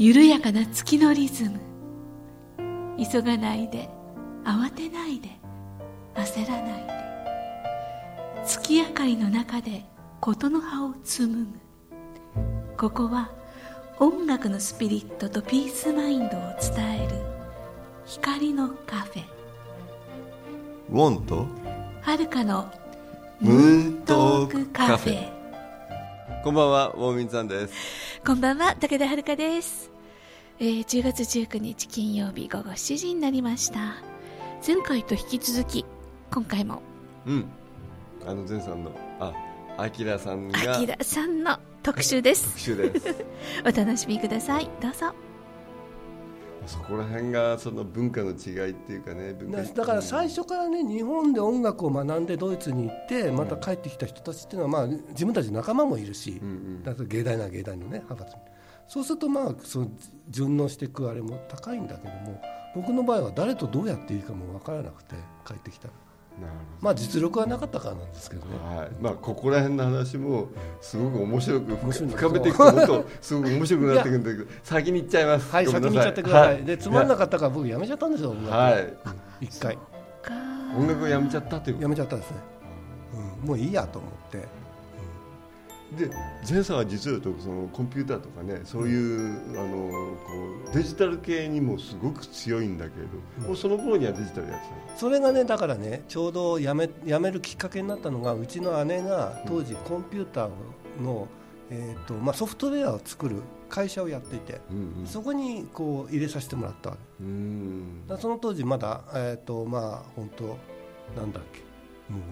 緩やかな月のリズム。急がないで慌てないで。焦らないで。月明かりの中で事の葉を紡ぐ。ここは音楽のスピリットとピースマインドを伝える。光のカフェ。ウォンとはるかのムーントークカフェ。こんばんはウォーミンさんです。こんばんは武田遥です、えー、10月19日金曜日午後7時になりました。前回と引き続き今回も。うん。あの前さんのあアキラさんがあきらさんの特集です。特集です。お楽しみください。どうぞ。そこら辺がその文化の違いっていうかね文化だだから最初からね日本で音楽を学んでドイツに行ってまた帰ってきた人たちっていうのは、まあ、自分たちの仲間もいるし、うんうん。だから芸大なら芸大のね派閥そうするとまあその順応していくあれも高いんだけども僕の場合は誰とどうやっていいかも分からなくて帰ってきたら。なるまあ実力はなかったからなんですけどね。はい。まあここら辺の話もすごく面白く深めていくともっとすごく面白くなっていくんだけど先に行っちゃいます。はい先に行っちゃってください、はでつまんなかったから僕やめちゃったんですよ音楽。はい。一回。か音楽をやめちゃったというこやめちゃったんですね、うん、もういいやと思って。とで前さんは実はそのコンピューターとかねそういう、あのこうデジタル系にもすごく強いんだけれど、もうその頃にはデジタルやってたの？それがねだからねちょうど辞め辞めるきっかけになったのがうちの姉が当時コンピューターの、えーとまあ、ソフトウェアを作る会社をやっていて、うんそこにこう入れさせてもらったわけ。うん。うんだその当時まだ、えーとまあ本当なんだっけもう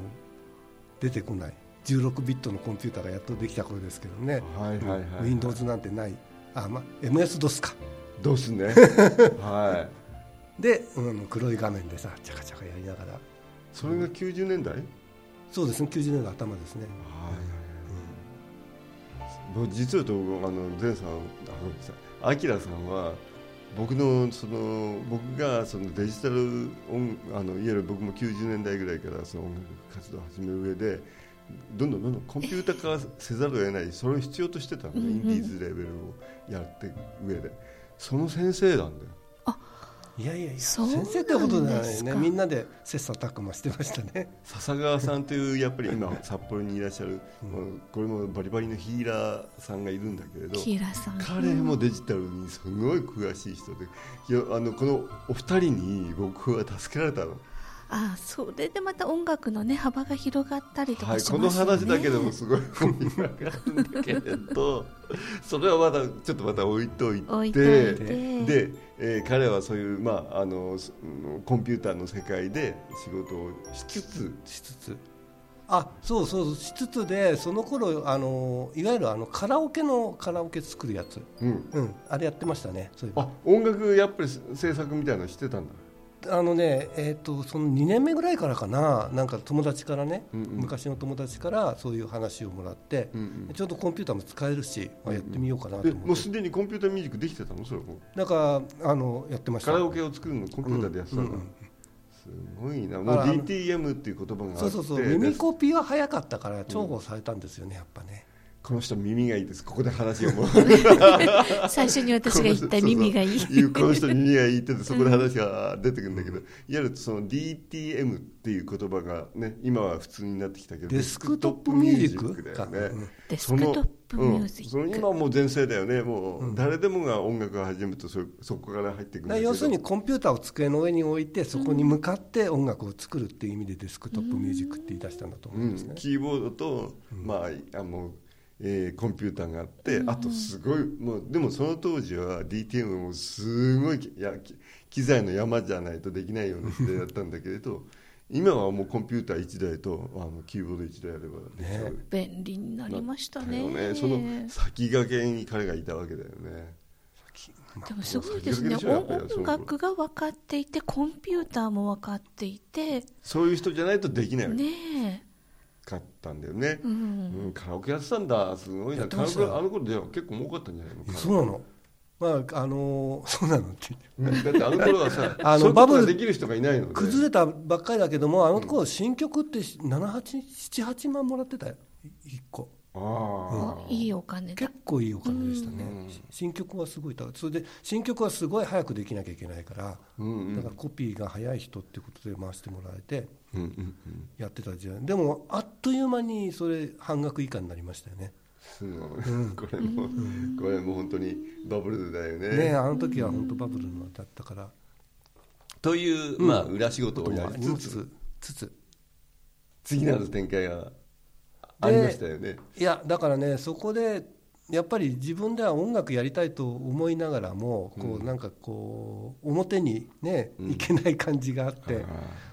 出てこない16ビットのコンピューターがやっとできた頃ですけどね、はいはいはい、はい、Windows なんてない。あ、まあ、MS-DOS か。どうすね。はい。で、うん、黒い画面でさチャカチャカやりながら。それが90年代、そうですね。90年代頭ですね。は言うとあの前さんあごめんなさいアキラさんは僕のその僕がそのデジタル音あのいわゆる僕も90年代ぐらいからその音楽活動を始める上でどんどんどんどんコンピューター化せざるを得ないそれを必要としてたのね、うんうん。インディーズレベルをやっていく上で。その先生なんだよ。いやいやいや。先生ってことじゃないね。みんなで切磋琢磨してましたね。笹川さんというやっぱり今 札幌にいらっしゃる、これもバリバリのヒーラーさんがいるんだけれどキーラさん。彼もデジタルにすごい詳しい人でいやあのこのお二人に僕は助けられたの、あそれでまた音楽のね幅が広がったりとはい、かしこのますよね、話だけでもすごい盛り上がるんだけれど。それはまだちょっとまた置いといて。置いといて。で、えー彼はそういう、まあ、あのそコンピューターの世界で仕事をしつつ。しつつ。あそうそうしつつでその頃あのいわゆるあのカラオケのカラオケ作るやつ、うん、うん、あれやってましたねそういえば。あ音楽やっぱり制作みたいなのしてたんだあのね、えー、とその2年目ぐらいからかななんか友達からね、うんうん。昔の友達からそういう話をもらって、うんうん。ちょうどコンピューターも使えるし、まあ、やってみようかなとで思って、もうすでにコンピューターミュージックできてたの？それもなんかあのやってました。カラオケを作るのコンピューターでやってたんだ、うんうん。うんすごいな。もう DTM っていう言葉があって。そうそうそう。耳コピーは早かったから重宝されたんですよねやっぱね、この人耳がいいです。ここで話をもう。最初に私が言った耳がいい。この人耳がいいって言ってそこで話が出てくるんだけど、いわゆるその DTM っていう言葉がね今は普通になってきたけどデスクトップミュージックだよね。かデスクトップミュージック。そのうん、その今はもう全盛だよね。もう誰でもが音楽を始めるとそそこから入っていくんだけど。要するにコンピューターを机の上に置いてそこに向かって音楽を作るっていう意味でデスクトップミュージックって言い出したんだと思うんですね、キーボードと、まああのえーコンピューターがあって、あとすごいもうでもその当時は DTM もすごいいやき機材の山じゃないとできないような時代だったんだけれど今はもうコンピューター1台とあのキーボード1台あればね。便利になりましたね。ね。その先駆けに彼がいたわけだよね。でもすごいですね。音楽が分かっていてコンピューターも分かっていて。そういう人じゃないとできないわけ。ねかったんだよね、え、うん、うん。カラオケやってたんだ。すごいやなカラオケあの頃では結構儲かったんじゃないの？そうなの。まああのー そうなのって。言ってうん。だってあの頃はさ あのバブルができる人がいないので。崩れたばっかりだけどもあの頃新曲って778万もらってたよ。1個。ああ、いいお金だ。結構いいお金でしたね、うん。新曲はすごい高いそれで新曲はすごい早くできなきゃいけないから、うんうん。だからコピーが早い人っていうことで回してもらえてうんうんうん。やってた時代でもあっという間にそれ半額以下になりましたよね。すごい、これも、これも本当にバブルだよね。ねあの時は本当バブルのだったから。という、まあ裏仕事をやりつつ。つつ。次なる展開がありましたよね。いやだからねそこでやっぱり自分では音楽やりたいと思いながらもこうなんかこう表にねいけない感じがあって、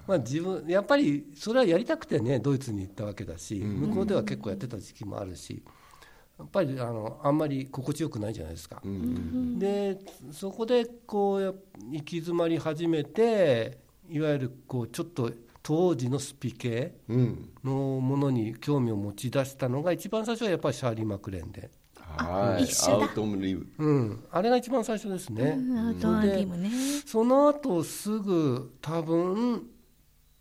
まあ、自分やっぱりそれはやりたくてねドイツに行ったわけだし向こうでは結構やってた時期もあるしやっぱりあのあんまり心地よくないじゃないですか。でそこでこうや行き詰まり始めていわゆるこうちょっと当時のスピ系うん。のものに興味を持ち出したのが一番最初はやっぱりシャーリー・マクレーンで、はい。一緒だ。アウトムリブ。うん、あれが一番最初ですね、うんアウトアンリムね。その後すぐ多分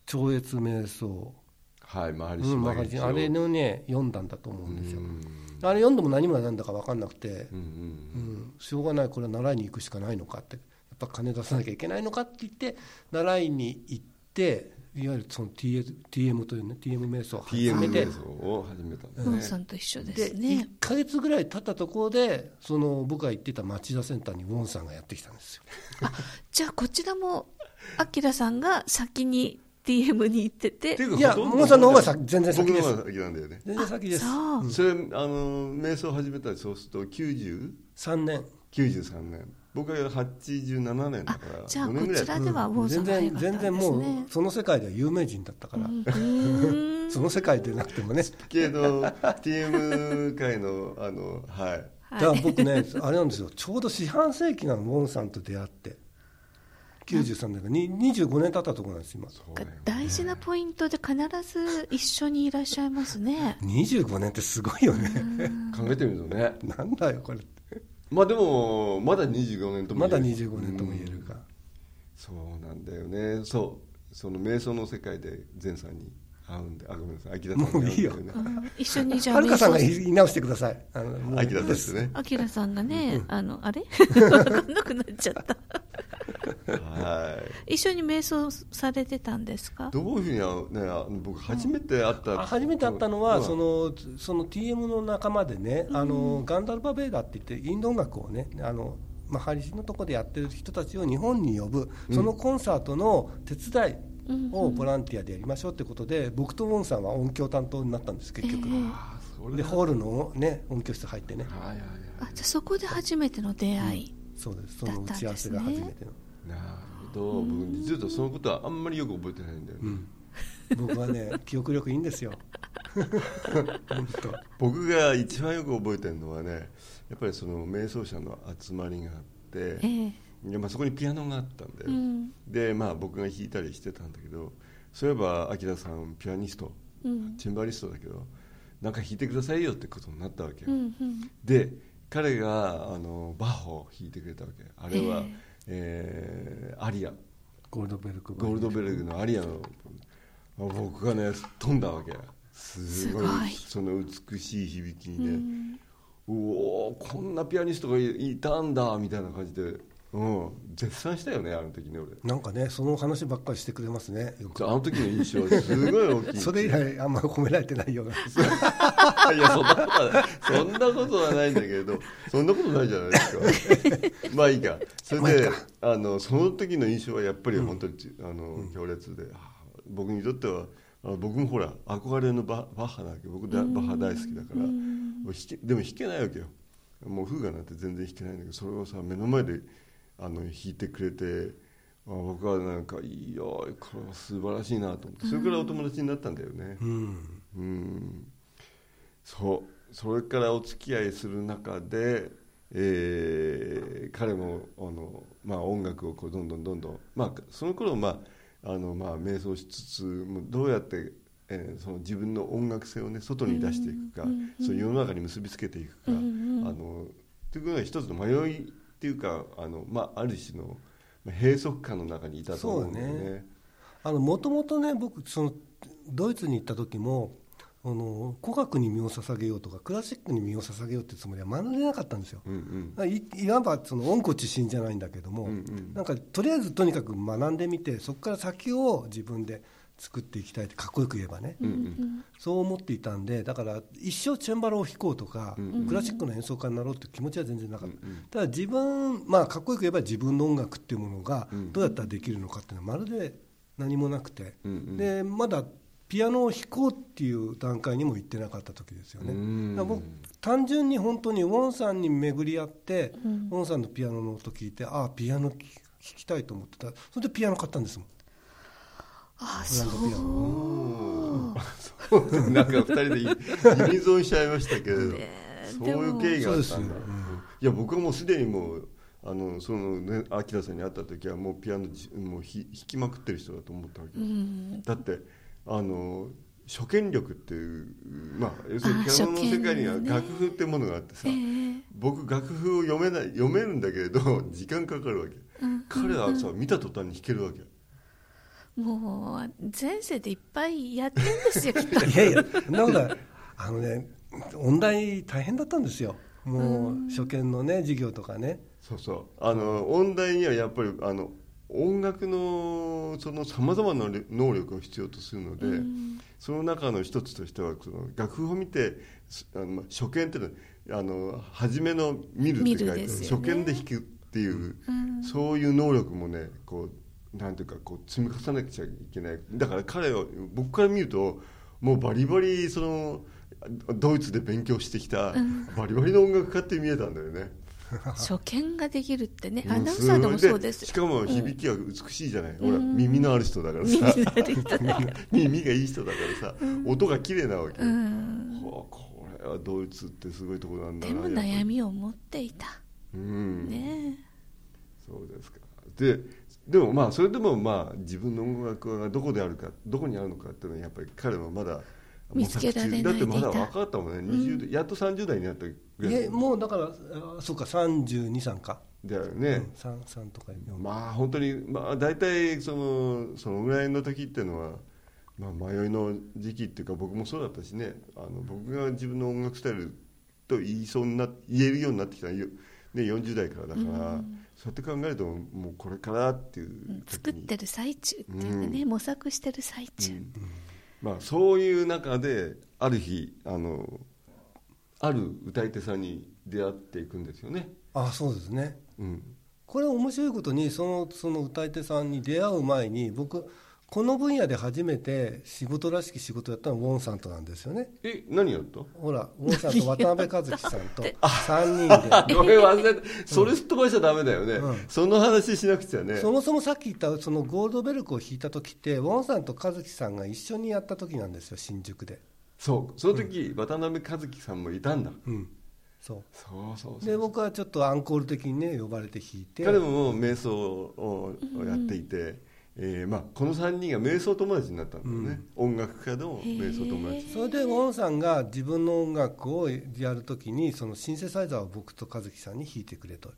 超越瞑想、はいマハリうんまあシマゲチあれのね読んだんだと思うんですよ、うん。あれ読んでも何もなんだか分かんなくてう、ん。うん、しょうがないこれは習いに行くしかないのかって。やっぱ金出さなきゃいけないのかって言って習いに行っていわゆるその TM, TM というね TM 瞑想を始 TM めて。瞑想を始めたんですねさんと一緒でですね。1か月ぐらい経ったところでその僕が行ってた町田センターにウォンさんがやってきたんですよ。じゃあこちらもアキラさんが先に DM に行ってて。っていやほとんどモンさんの方が先全然先です。僕の方が先なんだよね。全然先です。そう。それあの瞑想を始めたらそうすると90 3年。93年僕が87年だからじゃあ5年ぐらいこちらではウォンさ全然全然もねうその世界では有名人だったから、うん。その世界でなくてもね。けど TM 界のあのはい。だから僕ねあれなんですよ。ちょうど四半世紀なのウォンさんと出会って。93年がに25年経ったところなんです今。ね大事なポイントで必ず一緒にいらっしゃいますね。25年ってすごいよね。考えてみるとね。なんだよこれまあでもまだ25年ともまだ言える25年とも言えるか、そうなんだよね。そう。その瞑想の世界で前さんに会うんであごめんなさい。秋田さんに会うんだよね。うん。一緒にじゃあはるかさんが言い直してください。あのもう秋田さんですね。アキラさんがね、あのあれ？分かんなくなっちゃったはい。一緒に瞑想されてたんですか？どういうふうにあのねあの僕初めて会った、あ初めて会ったのは、うん。そのその TM の仲間でね、あのガンダルバ・ベーダって言ってインド音楽をねあの、まあ、ハリシのとこでやってる人たちを日本に呼ぶそのコンサートの手伝いをボランティアでやりましょうってことで、僕とウォンさんは音響担当になったんです結局、あそれでホールの、ね、音響室入ってね。はいはいはい。あじゃあそこで初めての出会い、そうです。その打ち合わせが初めての、なるほど。僕実はそのことはあんまりよく覚えてないんだよね、うん。僕はね 記憶力いいんですよ。僕が一番よく覚えてるのはねやっぱりその瞑想者の集まりがあってええ。いやまあそこにピアノがあったんだよ、うん。でまあ僕が弾いたりしてたんだけどそういえば秋田さんピアニストうん。チェンバリストだけどなんか弾いてくださいよってことになったわけよ、うんうん。で彼があのバッホを弾いてくれたわけ。あれは、ええ。ーアリア。ゴールドベルクゴールドベルグのアリアの僕がね飛んだわけ。すごいすごい。その美しい響きにね、うん。うおーこんなピアニストがいいたんだみたいな感じで、うん、絶賛したよねあの時ね俺。なんかねその話ばっかりしてくれますねよく。あの時の印象はすごい大きい。それ以来あんま褒められてないような。いやそんなことはない。そんなことはないんだけどそんなことないじゃないですか。まあいいか。それであのその時の印象はやっぱり本当に、あの強烈で、あ僕にとっては僕もほら憧れのババッハだけ。ど僕だバッハ大好きだから、でも弾けないわけよ。もうフーガなんて全然弾けないんだけどそれをさ目の前であの弾いてくれてあ僕はなんかいいよこれは素晴らしいなと思ってそれからお友達になったんだよね、うん。うん。そう。それからお付き合いする中で、えー彼もあの、まあ、音楽をこうどんどんどんどん、まあ、その頃、まああのまあ瞑想しつつもうどうやって、えーその自分の音楽性を、ね、外に出していくか、そういう世の中に結びつけていくか、あのというのは一つの迷いっていうかあの、まあ、ある種のまあ閉塞感の中にいたと思うんだよね。あのもともとね僕そのドイツに行った時もあの古楽に身を捧げようとかクラシックに身を捧げようってつもりは学んでなかったんですよ、うんうん。いいわばその温故知新じゃないんだけども、うんうん。なんかとりあえずとにかく学んでみてそこから先を自分で作っていきたいってかっこよく言えばね、うんうん。そう思っていたんでだから一生チェンバロを弾こうとか、うんクラシックの演奏家になろうっていう気持ちは全然なかった、うんうん。ただ自分まあかっこよく言えば自分の音楽っていうものがうん。どうやったらできるのかっていうのはまるで何もなくて、うんうん。でまだピアノを弾こうっていう段階にも行ってなかった時ですよね、うん。だから僕単純に本当にウォンさんに巡り合って、うん。ウォンさんのピアノの音聞いてああピアノ弾きたいと思ってた。それでピアノ買ったんですもんあそうなんか二人でユニゾンしちゃいましたけれど、ねそういう経緯があったんだ。そうん。いや僕はもうすでにもうあのそのね明さんに会った時はもうピアノじもうひ弾きまくってる人だと思ったわけ、うん。だってあの初見力っていうまあ要するにあピアノの世界には楽譜ってものがあってさ、ええ。僕楽譜を読めない読めるんだけれど時間かかるわけ、うん。彼はさ見た途端に弾けるわけもう前世でいっぱいやってんですよきっといやいやそんなことないあのね音大大変だったんですよ。もう初見のね授業とかね。そうそう。あの音大にはやっぱりあの音楽のそのさまざまな能力を必要とするので、うん。その中の一つとしてはその楽譜を見てすあのまあ初見っていうのはあの初めの見るって書いてね。初見で弾くっていう、うん。そういう能力もねこうなんていうかこう積み重ねなきゃいけない。だから彼は僕から見るともうバリバリそのドイツで勉強してきたバリバリの音楽家って見えたんだよね。初見ができるってね。アナウンサーでもそうです。しかも響きが美しいじゃない、ん。ほら耳のある人だからさ。耳がいい人だからさ、音が綺麗なわけ。これはドイツってすごいところなんだでも悩みを持っていた。うん。ねそうですか。ででもまあそれでもまあ自分の音楽がどこであるかどこにあるのかっていうのはやっぱり彼はまだ見つけられないだってまだ若かったもんね、20代やっと30代になったぐらい。えもうだからあそうか32歳か、だよね、うん、3, 3とか4まあ本当にまあ大体そのそのぐらいの時っていうのは、まあ、迷いの時期っていうか僕もそうだったしね。あの僕が自分の音楽スタイルと言いそうにな言えるようになってきたのはよね、40代からだから、そうやって考えるともうこれからっていう作ってる最中っていうかね、模索してる最中、うん。まあ、そういう中である日あのある歌い手さんに出会っていくんですよね。あそうですね。うん。これ面白いことにそのその歌い手さんに出会う前に僕この分野で初めて仕事らしき仕事やったのはウォンさんとなんですよね。え何やった？ほらウォンさんと渡辺和樹さんと3人で。ごめん忘れてそれすっ飛ばしちゃダメだよね、うん。その話しなくちゃね。そもそもさっき言ったそのゴールドベルクを弾いた時ってウォンさんと和樹さんが一緒にやった時なんですよ新宿で。そう。その時、渡辺和樹さんもいたんだ。うん。そう。そうそうそうで僕はちょっとアンコール的にね呼ばれて弾いて。彼ももう瞑想をやっていて、えーまあ、この3人が瞑想友達になったんだよね、音楽家の瞑想友達。それでウォンさんが自分の音楽をやるときにそのシンセサイザーを僕と和樹さんに弾いてくれと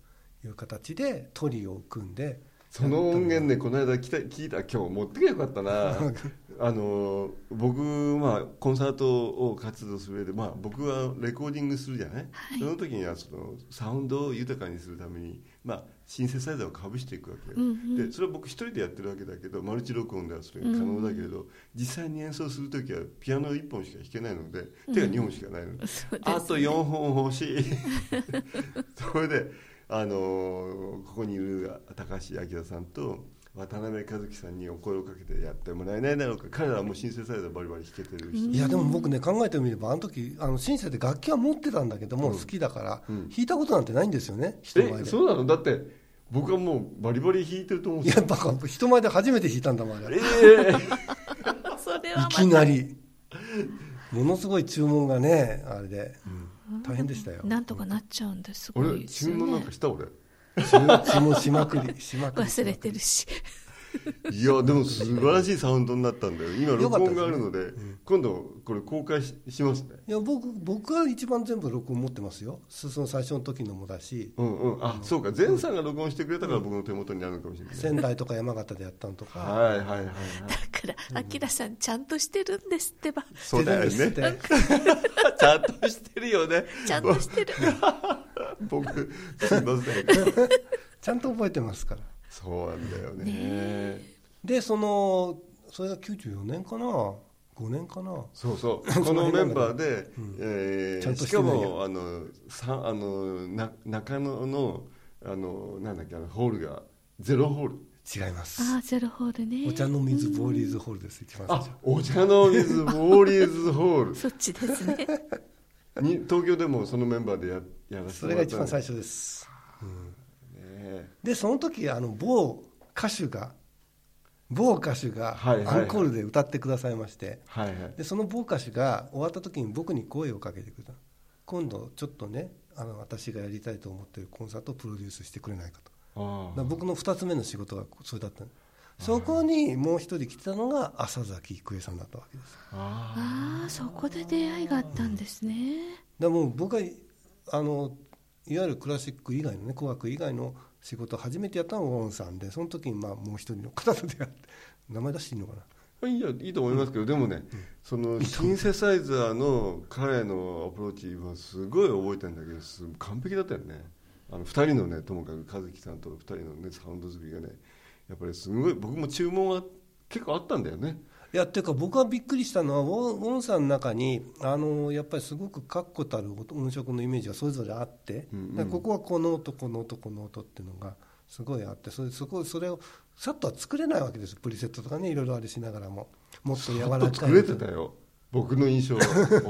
いう形でトリオを組んで。その音源ねこの間聞いた。今日持ってきゃよかったな あの僕、まあ、コンサートを活動する上で、まあ、僕はレコーディングするじゃない、その時にはそのサウンドを豊かにするために、まあ、シンセサイザーをかぶしていくわけよ、うんうん。でそれは僕一人でやってるわけだけどマルチ録音ではそれが可能だけれど、実際に演奏する時はピアノ1本しか弾けないので手が2本しかないので、ですね。あと4本欲しい。それで、あのーここにいる高橋明さんと渡辺和樹さんにお声をかけてやってもらえないだろうか。彼らはもうシンセサイザーバリバリ弾けてる人、いやでも僕ね考えてみればあの時あのシンセで楽器は持ってたんだけども、好きだから、うん弾いたことなんてないんですよね人前えで。そうなの？だって僕はもうバリバリ弾いてると思うんいですよ。やバカ人前で初めて弾いたんだもんあれ。ええ。それはいきなり。ものすごい注文がねあれで、大変でしたよ。なんとかなっちゃうんです。ごい俺ですよ注文なんねかした？俺注注文しまくりしまくり。忘れてるし。いやでも素晴らしいサウンドになったんだよ。今録音があるので、今度これ公開ししますね。いや僕僕は一番全部録音持ってますよ。その最初の時のもだし。うんうん。あそうか。前さんが録音してくれたから僕の手元にあるのかもしれない、仙台とか山形でやったのとか。はいはいはいはい。だから、あきらさん、ちゃんとしてるんですってば。そうだよね。ちゃんとしてるよね。ちゃんとしてる。僕すいません。ちゃんと覚えてますから。そうなんだよね。でそのそれが94年かな？5年かな？そうそう。このメンバーで、うん。えーちゃんとしかもあのさあのな中野のあのなんだっけあのホールがゼロホール。違います。ああ、ゼロホールね。お茶の水ボーリーズホールです。一番最あ初お茶の水ボーリーズホー そっちですね。ルに東京でもそのメンバーでややらせてそれがもらったの一番最初です。ねでその時あの某歌手が某歌手がはいはいはい。アンコールで歌ってくださいまして、はいはい。でその某歌手が終わった時に僕に声をかけてくれた。今度ちょっとねあの私がやりたいと思ってるコンサートをプロデュースしてくれないかと。僕の2つ目の仕事がそれだったのそこにもう一人来てたのが浅崎郁恵さんだったわけですあああ、そこで出会いがあったんですね。だからもう僕はあのいわゆるクラシック以外のね紅白以外の仕事を初めてやったのがウォンさんでその時にまあもう一人の方と出会って名前出していいのかな。いやいいと思いますけど、でもね、そのシンセサイザーの彼のアプローチはすごい覚えてるんだけどす完璧だったよね。あの2人のねともかく和樹さんと2人のねサウンド作りがねやっぱりすごい僕も注文は結構あったんだよね。いやっていうか僕がびっくりしたのはウォンさんの中にあのやっぱりすごく確固たる音色のイメージがそれぞれあって、うんうん。ここはこの音この音この音っていうのがすごいあってそれそこそれをさっとは作れないわけです。プリセットとかねいろいろあれしながらも。もっと柔らかい作れてたよ。僕の印象お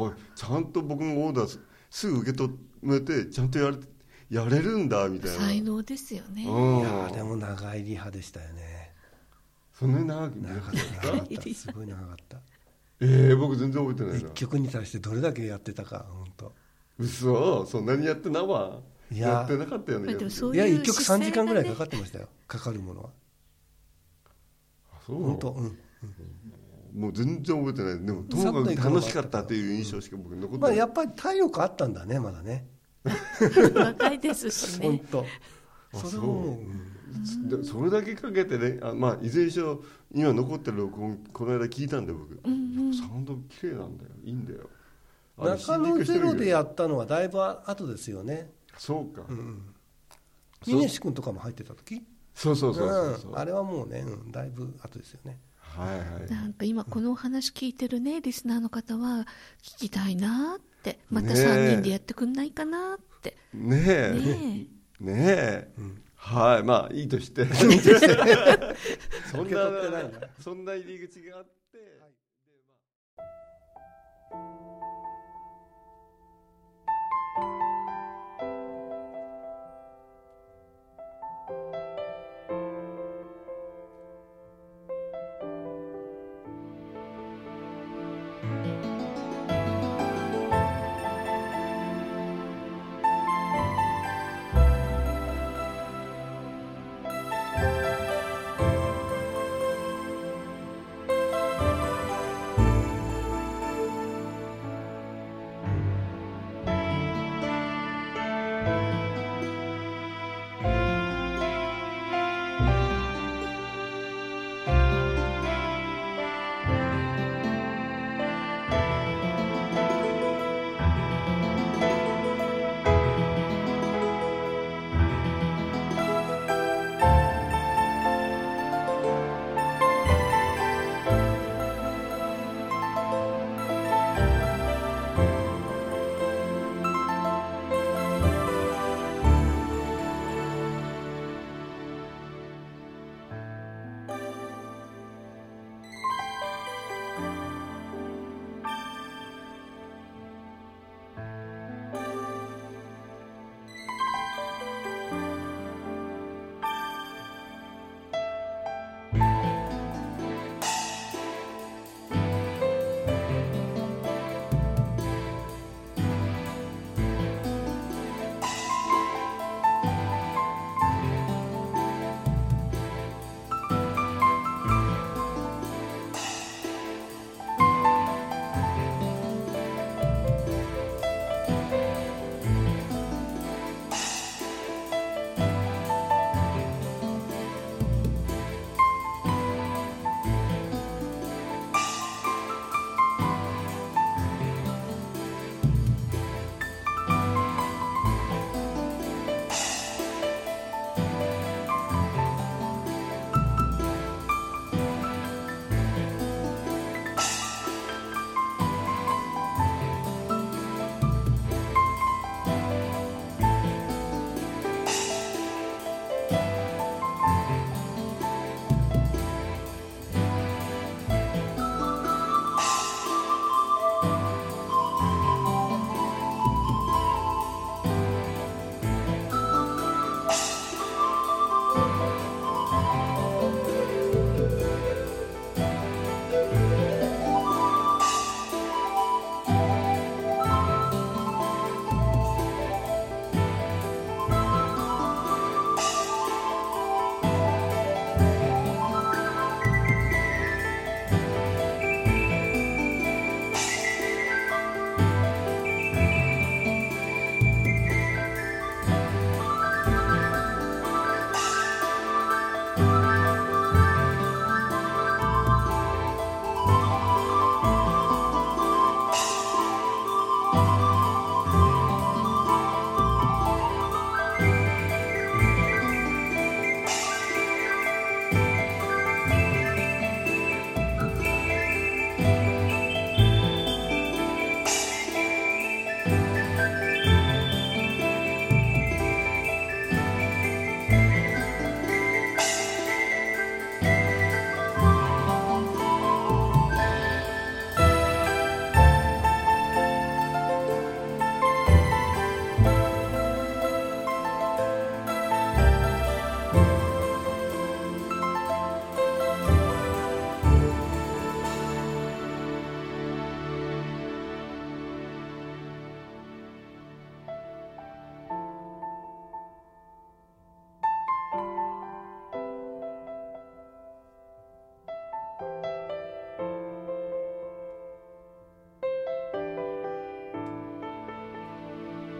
いちゃんと僕のオーダーすすぐ受け止めてちゃんとやれやれるんだみたいな。才能ですよね。うん。いやでも長いリハでしたよね。そんなに長く長かっなかった？た長かった。すごい長かった。ええ僕全然覚えてない一な曲に対してどれだけやってたか本当嘘？そんなにやってなわ。いや。やってなかったよねまあでもそういやいう一曲3時間ぐらいかかっってましたよ。かかるものは。そう？本当うんもう全然覚えてないでもともかく楽しかったという印象しか僕残ってない、まあやっぱり体力あったん。だねまだね若いですし本ね。当。あそれももう。うん。でそれだけかけてねあ、まあ、いずれにしろ今残ってる録音この間聞いたんで僕、うんうん。サウンド綺麗なんだよ。いいんだよ。中野ゼロでやったのはだいぶ後ですよね。そうか、うんそう。峰志君とかも入ってた時？そうそうそうそうそう、うん。あれはもうねうんだいぶ後ですよね。はいはい。なんか今このお話聞いてるねリスナーの方は聞きたいなってまたねえ。3人でやってくんないかなって。ねえ。ねねえ、はいまあいいとして。そんなそんな入り口があって、「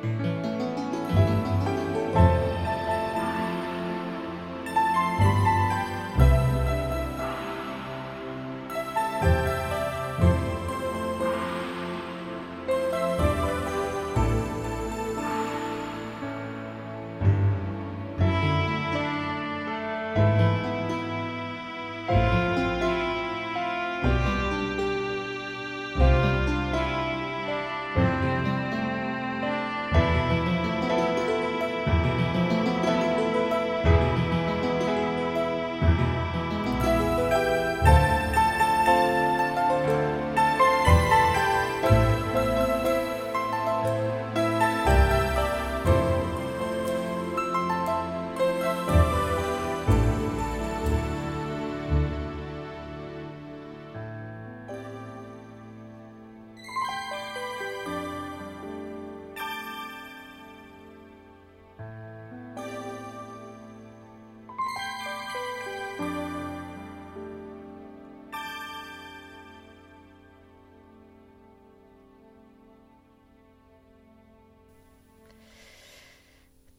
Bye.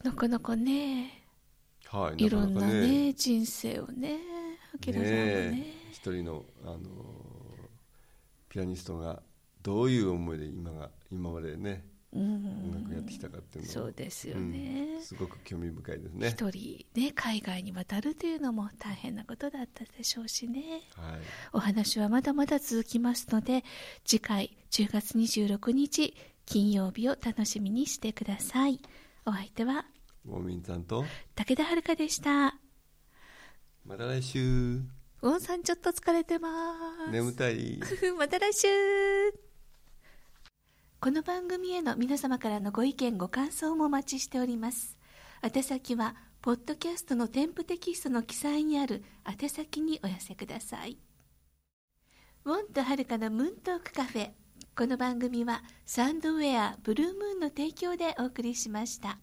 なかなかねはい、いろんなねね人生をね明さんもね。ね一人の、あのーピアニストがどういう思いで今が今までねうん。音楽やってきたかっていうのを。そうですよね。うんすごく興味深いですね。一人ね海外に渡るというのも大変なことだったでしょうしね。はい、お話はまだまだ続きますので次回10月26日金曜日を楽しみにしてくださいお相手はウォーミンさんと武田遥でした。また来週。ウォンさんちょっと疲れてます。眠たい。また来週。この番組への皆様からのご意見ご感想もお待ちしております。宛先はポッドキャストの添付テキストの記載にある宛先にお寄せください。ウォンとはるかのムーントークカフェこの番組はサンドウェアブルームーンの提供でお送りしました。